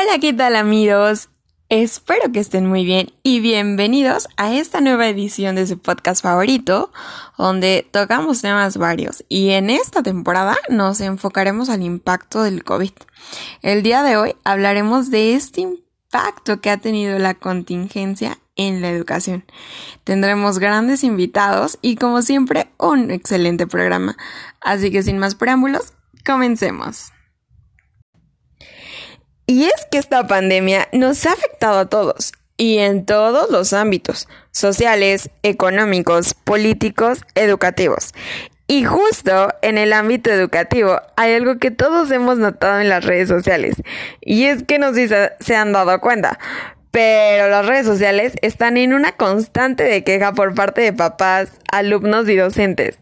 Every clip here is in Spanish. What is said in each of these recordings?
Hola, ¿qué tal amigos? Espero que estén muy bien y bienvenidos a esta nueva edición de su podcast favorito, donde tocamos temas varios y en esta temporada nos enfocaremos al impacto del COVID. El día de hoy hablaremos de este impacto que ha tenido la contingencia en la educación. Tendremos grandes invitados y como siempre un excelente programa. Así que sin más preámbulos, comencemos. Y es que esta pandemia nos ha afectado a todos y en todos los ámbitos, sociales, económicos, políticos, educativos. Y justo en el ámbito educativo hay algo que todos hemos notado en las redes sociales y es que nos se han dado cuenta pero las redes sociales están en una constante de queja por parte de papás, alumnos y docentes.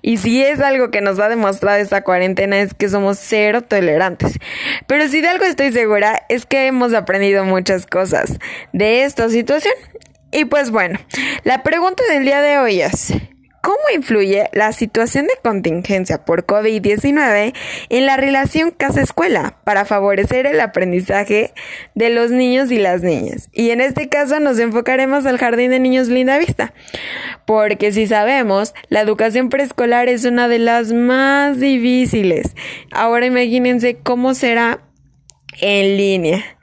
Y si es algo que nos ha demostrado esta cuarentena es que somos cero tolerantes. Pero si de algo estoy segura es que hemos aprendido muchas cosas de esta situación. Y pues bueno, la pregunta del día de hoy es, ¿Cómo influye la situación de contingencia por COVID-19 en la relación casa-escuela para favorecer el aprendizaje de los niños y las niñas? Y en este caso nos enfocaremos al Jardín de Niños Linda Vista, porque si sabemos, la educación preescolar es una de las más difíciles. Ahora imagínense cómo será en línea.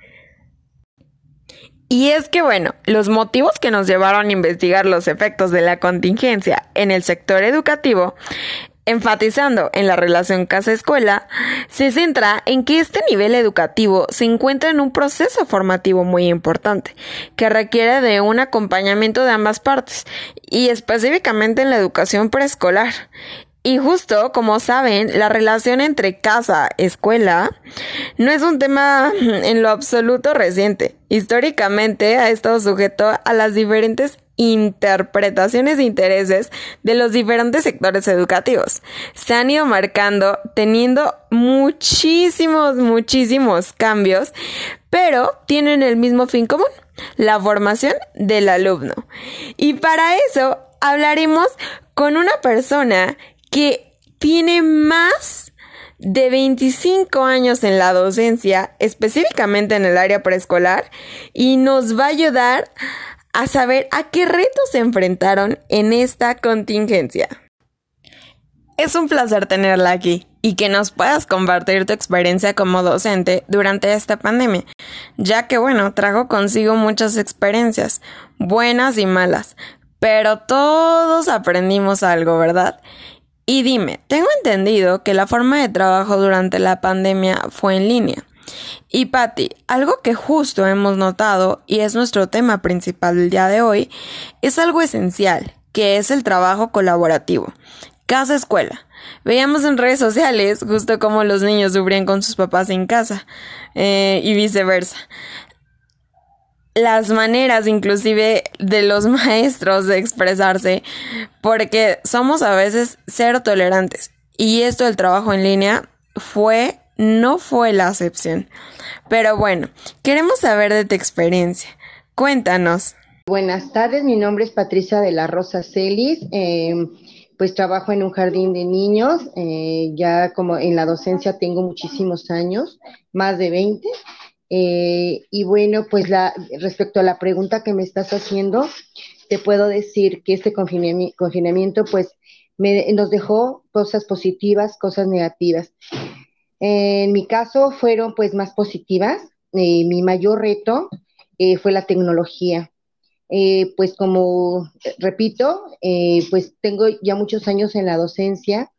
Y es que, bueno, los motivos que nos llevaron a investigar los efectos de la contingencia en el sector educativo, enfatizando en la relación casa-escuela, se centra en que este nivel educativo se encuentra en un proceso formativo muy importante, que requiere de un acompañamiento de ambas partes, y específicamente en la educación preescolar, y justo, como saben, la relación entre casa, escuela, no es un tema en lo absoluto reciente. Históricamente ha estado sujeto a las diferentes interpretaciones e intereses de los diferentes sectores educativos. Se han ido marcando, teniendo muchísimos, muchísimos cambios, pero tienen el mismo fin común, la formación del alumno. Y para eso hablaremos con una persona que tiene más de 25 años en la docencia, específicamente en el área preescolar, y nos va a ayudar a saber a qué retos se enfrentaron en esta contingencia. Es un placer tenerla aquí y que nos puedas compartir tu experiencia como docente durante esta pandemia, ya que bueno, trajo consigo muchas experiencias, buenas y malas, pero todos aprendimos algo, ¿verdad? Y dime, tengo entendido que la forma de trabajo durante la pandemia fue en línea. Y Patti, algo que justo hemos notado y es nuestro tema principal del día de hoy, es algo esencial, que es el trabajo colaborativo. Casa escuela. Veíamos en redes sociales justo cómo los niños sufrían con sus papás en casa eh, y viceversa las maneras inclusive de los maestros de expresarse, porque somos a veces cero tolerantes. Y esto del trabajo en línea fue, no fue la excepción. Pero bueno, queremos saber de tu experiencia. Cuéntanos. Buenas tardes, mi nombre es Patricia de la Rosa Celis. Eh, pues trabajo en un jardín de niños, eh, ya como en la docencia tengo muchísimos años, más de 20. Eh, y bueno, pues la, respecto a la pregunta que me estás haciendo, te puedo decir que este confinamiento, pues me, nos dejó cosas positivas, cosas negativas. En mi caso fueron pues más positivas. Eh, mi mayor reto eh, fue la tecnología. pues como repito, pues tengo ya muchos años en la docencia.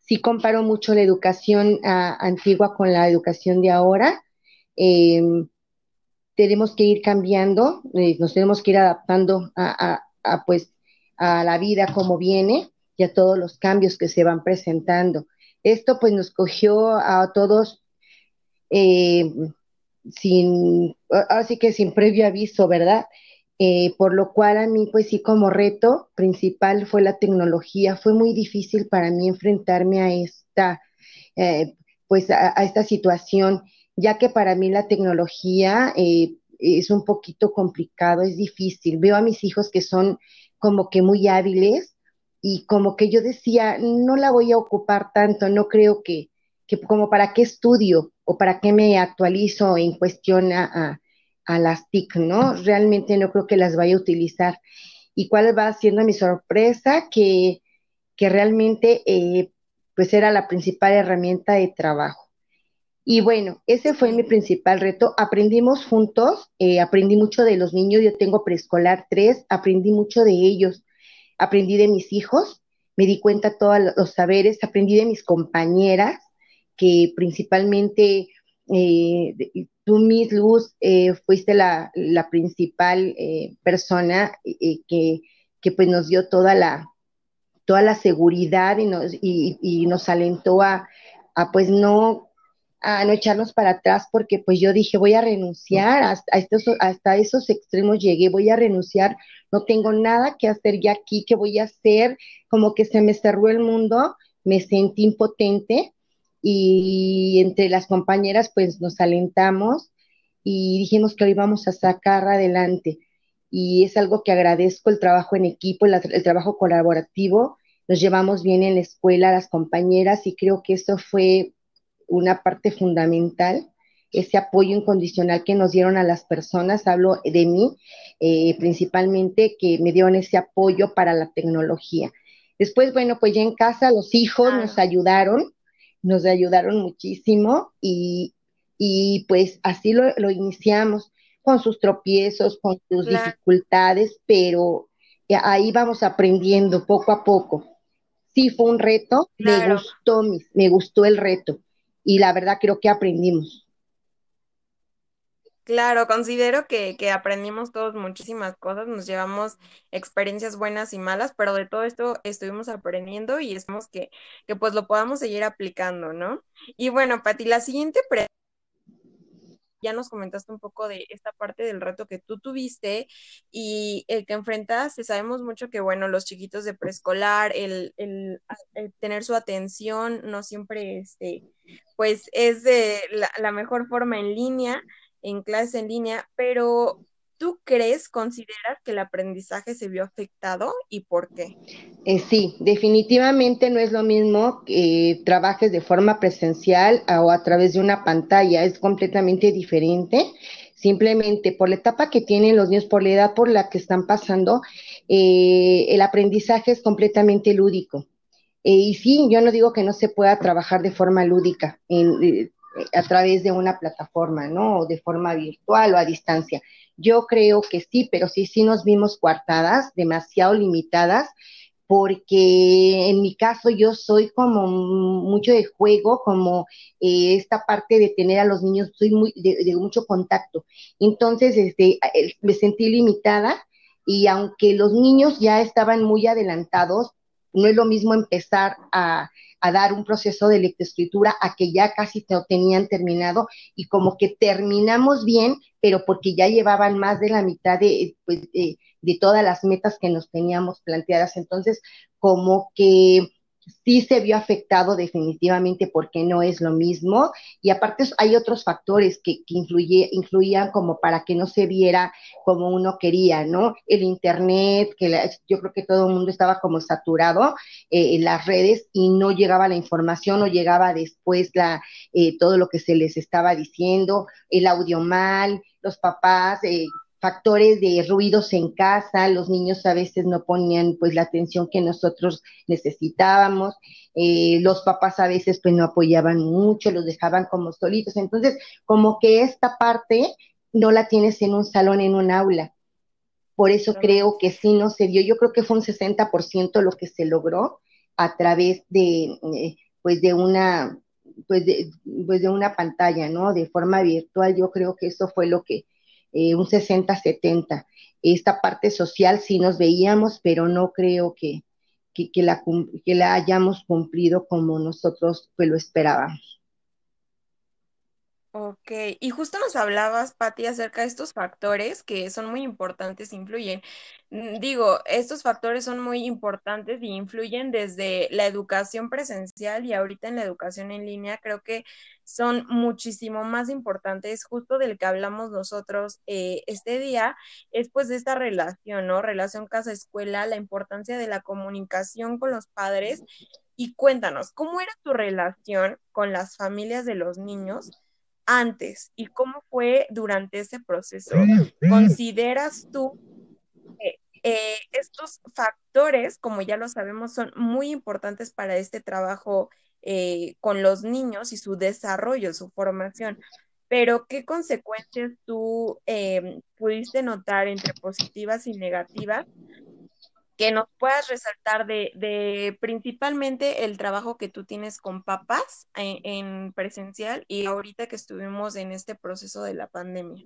Sí comparo mucho la educación ah, antigua con la educación de ahora Em, tenemos que ir cambiando, eh, nos tenemos que ir adaptando a, pues, a la vida como viene y a todos los cambios que se van presentando. Esto pues nos cogió a todos em, sin, así que sin previo aviso, ¿verdad? Eh, por lo cual a mí, pues sí, como reto principal fue la tecnología. Fue muy difícil para mí enfrentarme a esta, eh, pues a, esta situación ya que para mí la tecnología eh, es un poquito complicado, es difícil. Veo a mis hijos que son como que muy hábiles y como que yo decía, no la voy a ocupar tanto, no creo que, que como para qué estudio o para qué me actualizo en cuestión a, las TIC, ¿no? Realmente no creo que las vaya a utilizar. ¿Y cuál va siendo mi sorpresa? Que, que realmente eh, pues era la principal herramienta de trabajo. Y bueno, ese fue mi principal reto. Aprendimos juntos, eh, aprendí mucho de los niños, yo tengo preescolar tres, aprendí mucho de ellos, aprendí de mis hijos, me di cuenta todos los saberes, aprendí de mis compañeras, que principalmente eh, tú, Miss Luz, eh, fuiste la, principal eh, persona que, pues nos dio toda la, toda la seguridad y nos, y, nos alentó a, pues no a no echarnos para atrás porque pues yo dije voy a renunciar hasta, estos, hasta esos extremos llegué voy a renunciar no tengo nada que hacer ya aquí qué voy a hacer como que se me cerró el mundo me sentí impotente y entre las compañeras pues nos alentamos y dijimos que hoy vamos a sacar adelante. Y es algo que agradezco el trabajo en equipo, el, trabajo colaborativo. Nos llevamos bien en la escuela las compañeras y creo que eso fue una parte fundamental, ese apoyo incondicional que nos dieron a las personas. Hablo de mí, eh, principalmente, que me dieron ese apoyo para la tecnología. Después, bueno, pues ya en casa los hijos nos ayudaron nos ayudaron muchísimo y, pues así lo, iniciamos con sus tropiezos, con sus dificultades, pero ahí vamos aprendiendo poco a poco. Sí, fue un reto, me gustó, me gustó el reto y la verdad creo que aprendimos. Claro, considero que, que, aprendimos todos muchísimas cosas, nos llevamos experiencias buenas y malas, pero de todo esto estuvimos aprendiendo y esperamos que, que pues lo podamos seguir aplicando, ¿no? Y bueno, Pati, la siguiente pregunta, ya nos comentaste un poco de esta parte del reto que tú tuviste y el que enfrentaste, sabemos mucho que, bueno, los chiquitos de preescolar, el, el, tener su atención no siempre, este, pues es de la, la mejor forma en línea en clase en línea, pero ¿tú crees, consideras que el aprendizaje se vio afectado y por qué? Eh, sí, definitivamente no es lo mismo que trabajes de forma presencial o a través de una pantalla, es completamente diferente. Simplemente por la etapa que tienen los niños, por la edad por la que están pasando, eh, el aprendizaje es completamente lúdico. Eh, y sí, yo no digo que no se pueda trabajar de forma lúdica. A través de una plataforma, ¿no? O de forma virtual o a distancia. Yo creo que sí, pero sí, sí nos vimos coartadas, demasiado limitadas, porque en mi caso yo soy como mucho de juego, como eh, esta parte de tener a los niños, soy muy de, mucho contacto. Entonces, este, me sentí limitada y aunque los niños ya estaban muy adelantados, no es lo mismo empezar a, a dar un proceso de lectoescritura a que ya casi lo tenían terminado y como que terminamos bien, pero porque ya llevaban más de la mitad de, pues, de, de todas las metas que nos teníamos planteadas. Entonces, como que sí se vio afectado definitivamente porque no es lo mismo y aparte hay otros factores que, que influían como para que no se viera como uno quería, ¿no? El internet, que yo creo que todo el mundo estaba como saturado eh, en las redes y no llegaba la información, no llegaba después la, eh, todo lo que se les estaba diciendo, el audio mal, los papás eh, factores de ruidos en casa, los niños a veces no ponían pues la atención que nosotros necesitábamos, eh, los papás a veces pues no apoyaban mucho, los dejaban como solitos, entonces como que esta parte no la tienes en un salón, en un aula. Por eso creo que sí no se dio, yo creo que fue un 60% lo que se logró a través de eh, pues de una pues de, pues de una pantalla, ¿no? De forma virtual, yo creo que eso fue lo que, eh, un 60-70. Esta parte social sí nos veíamos, pero no creo que, que, la, que la hayamos cumplido como nosotros pues, lo esperábamos. Ok, y justo nos hablabas, Patti, acerca de estos factores que son muy importantes, influyen. Mm, digo, estos factores son muy importantes y influyen desde la educación presencial y ahorita en la educación en línea, creo que son muchísimo más importantes, justo del que hablamos nosotros eh, este día, es pues de esta relación, ¿no? Relación casa-escuela, la importancia de la comunicación con los padres Y cuéntanos, ¿cómo era tu relación con las familias de los niños antes y cómo fue durante ese proceso? ¿Consideras tú que eh, estos factores, como ya lo sabemos, son muy importantes para este trabajo eh, con los niños y su desarrollo, su formación? Pero, ¿qué consecuencias tú eh, pudiste notar entre positivas y negativas que nos puedas resaltar de, de, principalmente el trabajo que tú tienes con papás en, en, presencial y ahorita que estuvimos en este proceso de la pandemia.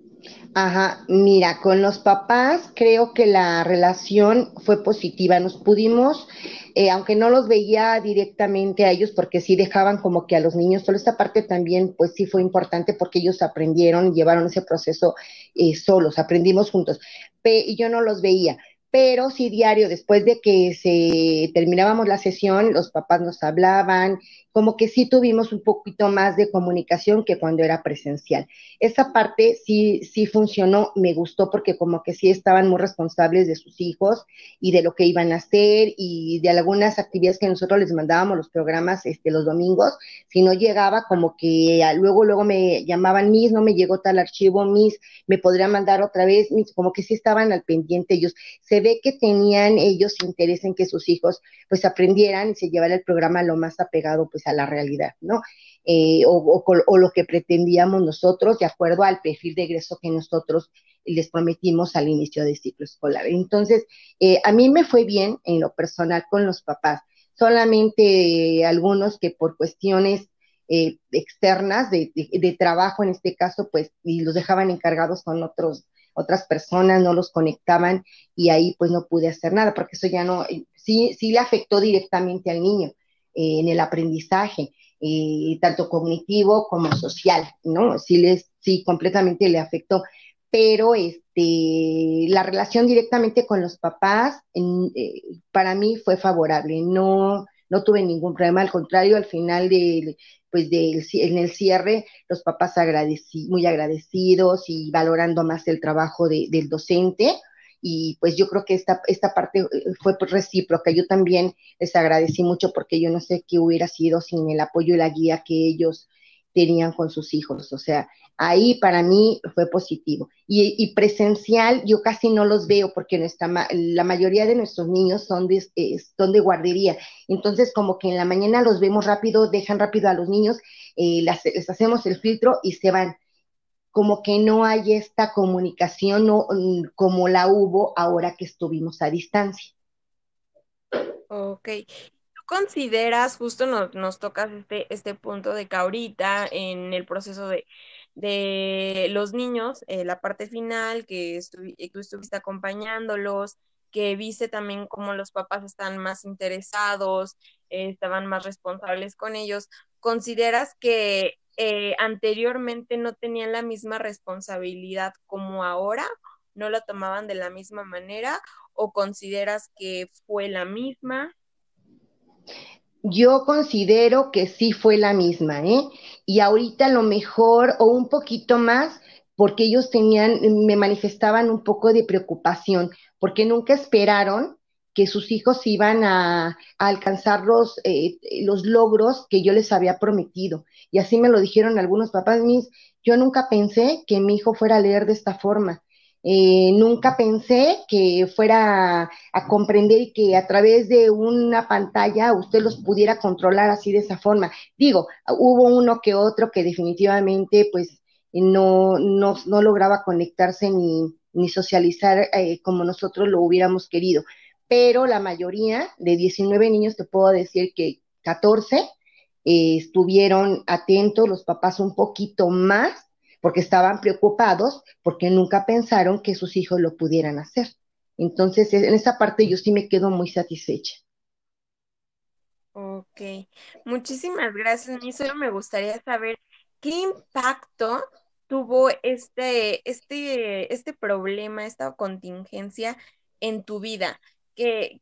Ajá, mira, con los papás creo que la relación fue positiva. Nos pudimos, eh, aunque no los veía directamente a ellos, porque sí dejaban como que a los niños, solo esta parte también, pues sí fue importante porque ellos aprendieron y llevaron ese proceso eh, solos, aprendimos juntos, y yo no los veía pero sí diario, después de que se terminábamos la sesión, los papás nos hablaban, como que sí tuvimos un poquito más de comunicación que cuando era presencial. Esa parte sí, sí funcionó, me gustó porque como que sí estaban muy responsables de sus hijos y de lo que iban a hacer y de algunas actividades que nosotros les mandábamos los programas este, los domingos, si no llegaba como que luego, luego me llamaban, mis, no me llegó tal archivo, mis, me podría mandar otra vez, mis, como que sí estaban al pendiente ellos. Se ve que tenían ellos interés en que sus hijos pues aprendieran y se llevara el programa lo más apegado pues a la realidad, ¿no? Eh, o, lo que pretendíamos nosotros de acuerdo al perfil de egreso que nosotros les prometimos al inicio del ciclo escolar. Entonces, eh, a mí me fue bien en lo personal con los papás, solamente algunos que por cuestiones eh, externas de, de, trabajo en este caso, pues, y los dejaban encargados con otros, otras personas, no los conectaban y ahí pues no pude hacer nada, porque eso ya no, sí, sí le afectó directamente al niño eh, en el aprendizaje, eh, tanto cognitivo como social, ¿no? Sí, les, sí, completamente le afectó. Pero este, la relación directamente con los papás, en, eh, para mí fue favorable. No, no tuve ningún problema, al contrario, al final de, pues de, en el cierre, los papás agradeci muy agradecidos y valorando más el trabajo de, del docente y pues yo creo que esta, esta parte eh, fue recíproca. Yo también les agradecí mucho porque yo no sé qué hubiera sido sin el apoyo y la guía que ellos tenían con sus hijos. O sea, ahí para mí fue positivo. Y, presencial yo casi no los veo porque nuestra, la mayoría de nuestros niños son de, son de guardería. Entonces, como que en la mañana los vemos rápido, dejan rápido a los niños, eh, las, les hacemos el filtro y se van como que no hay esta comunicación mm, como la hubo ahora que estuvimos a distancia. Ok. ¿Tú consideras, justo nos, tocas este, este punto de que ahorita en el proceso de, de los niños, eh, la parte final, que estu tú estuviste acompañándolos, que viste también cómo los papás están más interesados, eh, estaban más responsables con ellos, ¿consideras que eh, anteriormente no tenían la misma responsabilidad como ahora, no lo tomaban de la misma manera o consideras que fue la misma? Yo considero que sí fue la misma, ¿eh? Y ahorita a lo mejor o un poquito más porque ellos tenían, me manifestaban un poco de preocupación, porque nunca esperaron que sus hijos iban a, alcanzar los, eh, los logros que yo les había prometido. Y así me lo dijeron algunos papás mis, yo nunca pensé que mi hijo fuera a leer de esta forma. Eh, nunca pensé que fuera a, comprender y que a través de una pantalla usted los pudiera controlar así de esa forma. Digo, hubo uno que otro que definitivamente pues no, no, no lograba conectarse ni, ni socializar eh, como nosotros lo hubiéramos querido pero la mayoría de 19 niños, te puedo decir que 14 eh, estuvieron atentos, los papás un poquito más, porque estaban preocupados, porque nunca pensaron que sus hijos lo pudieran hacer. Entonces, en esa parte yo sí me quedo muy satisfecha. Ok, muchísimas gracias. Mí solo me gustaría saber qué impacto tuvo este, este, este problema, esta contingencia en tu vida. ¿Qué,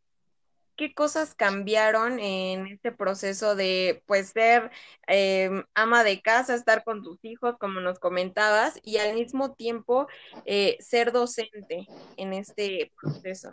qué cosas cambiaron en este proceso de pues ser eh, ama de casa, estar con tus hijos, como nos comentabas, y al mismo tiempo eh, ser docente en este proceso?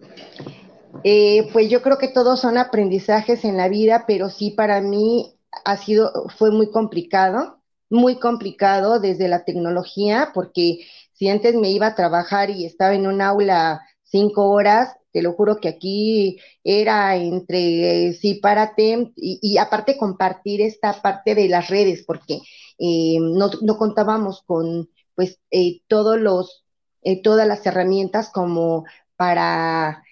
Eh, pues yo creo que todos son aprendizajes en la vida, pero sí para mí ha sido, fue muy complicado, muy complicado desde la tecnología, porque si antes me iba a trabajar y estaba en un aula cinco horas, te lo juro que aquí era entre sí, párate, y, aparte compartir esta parte de las redes, porque eh, no, no, contábamos con pues eh, todos los, eh, todas las herramientas como para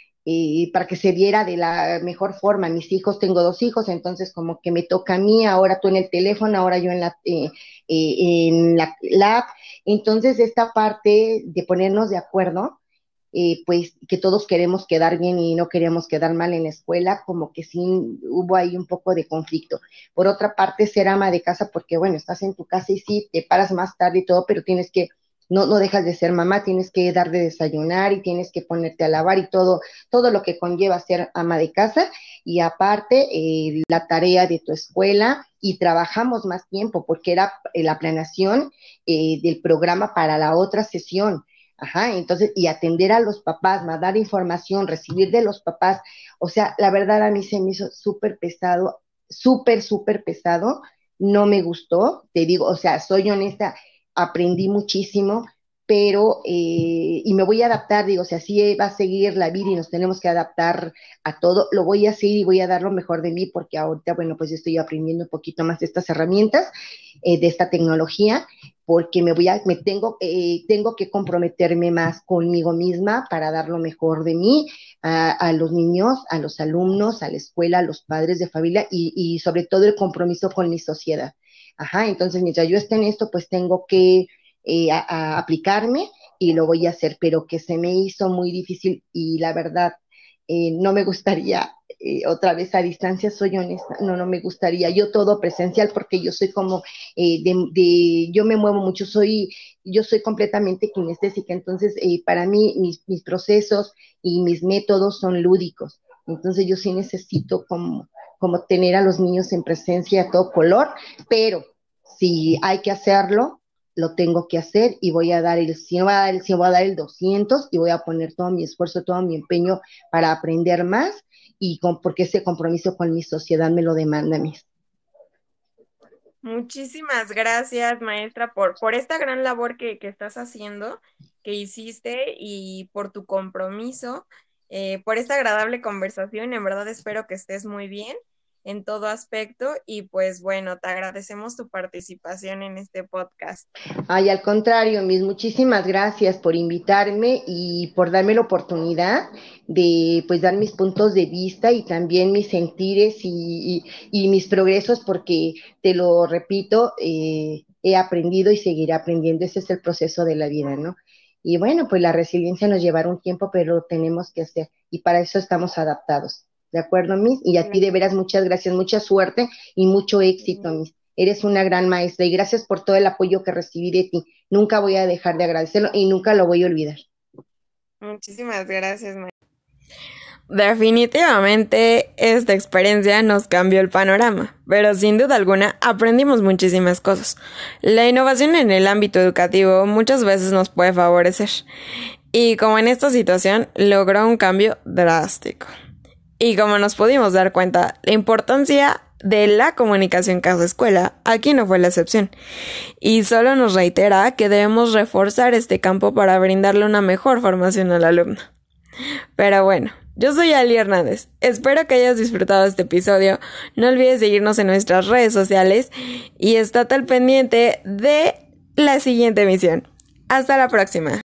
para que se viera de la mejor forma. Mis hijos, tengo dos hijos, entonces como que me toca a mí, ahora tú en el teléfono, ahora yo en la, en la, la app. Entonces esta parte de ponernos de acuerdo, eh, pues que todos queremos quedar bien y no queríamos quedar mal en la escuela, como que sí hubo ahí un poco de conflicto. Por otra parte, ser ama de casa, porque bueno, estás en tu casa y sí, te paras más tarde y todo, pero tienes que, no, no dejas de ser mamá, tienes que dar de desayunar y tienes que ponerte a lavar y todo, todo lo que conlleva ser ama de casa. Y aparte, eh, la tarea de tu escuela y trabajamos más tiempo porque era la planeación eh, del programa para la otra sesión Ajá, entonces, y atender a los papás, dar información, recibir de los papás. O sea, la verdad a mí se me hizo súper pesado, súper, súper pesado. No me gustó, te digo, o sea, soy honesta, aprendí muchísimo, pero, eh, y me voy a adaptar, digo, si así va a seguir la vida y nos tenemos que adaptar a todo, lo voy a hacer y voy a dar lo mejor de mí, porque ahorita, bueno, pues estoy aprendiendo un poquito más de estas herramientas, eh, de esta tecnología, porque me voy a, me tengo, eh, tengo que comprometerme más conmigo misma para dar lo mejor de mí a, los niños, a los alumnos, a la escuela, a los padres de familia y, y sobre todo el compromiso con mi sociedad. Ajá, entonces mientras yo esté en esto, pues tengo que eh, a, aplicarme y lo voy a hacer, pero que se me hizo muy difícil y la verdad eh, no me gustaría eh, otra vez a distancia, soy honesta, no, no me gustaría, yo todo presencial porque yo soy como de, yo me muevo mucho, soy, yo soy completamente kinestésica, entonces para mí mis, mis procesos y mis métodos son lúdicos, entonces yo sí necesito como, como tener a los niños en presencia a todo color, pero si hay que hacerlo, lo tengo que hacer y voy a dar el 100, voy a dar el 100, voy a dar el 200 y voy a poner todo mi esfuerzo, todo mi empeño para aprender más y con, porque ese compromiso con mi sociedad me lo demanda a. Muchísimas gracias, maestra, por, por esta gran labor que, que estás haciendo, que hiciste y por tu compromiso, eh, por esta agradable conversación. En verdad espero que estés muy bien en todo aspecto y pues bueno, te agradecemos tu participación en este podcast. Ay, al contrario, mis muchísimas gracias por invitarme y por darme la oportunidad de pues dar mis puntos de vista y también mis sentires y, mis progresos porque te lo repito, eh, he aprendido y seguiré aprendiendo, ese es el proceso de la vida, ¿no? Y bueno, pues la resiliencia nos llevará un tiempo, pero tenemos que hacer y para eso estamos adaptados. ¿De acuerdo, Miss? Y a ti de veras muchas gracias, mucha suerte y mucho éxito, Miss. Eres una gran maestra y gracias por todo el apoyo que recibí de ti. Nunca voy a dejar de agradecerlo y nunca lo voy a olvidar. Muchísimas gracias, maestra. Definitivamente esta experiencia nos cambió el panorama, pero sin duda alguna aprendimos muchísimas cosas. La innovación en el ámbito educativo muchas veces nos puede favorecer y como en esta situación logró un cambio drástico. Y como nos pudimos dar cuenta, la importancia de la comunicación casa-escuela aquí no fue la excepción. Y solo nos reitera que debemos reforzar este campo para brindarle una mejor formación al alumno. Pero bueno, yo soy Ali Hernández. Espero que hayas disfrutado este episodio. No olvides seguirnos en nuestras redes sociales y estate al pendiente de la siguiente emisión. Hasta la próxima.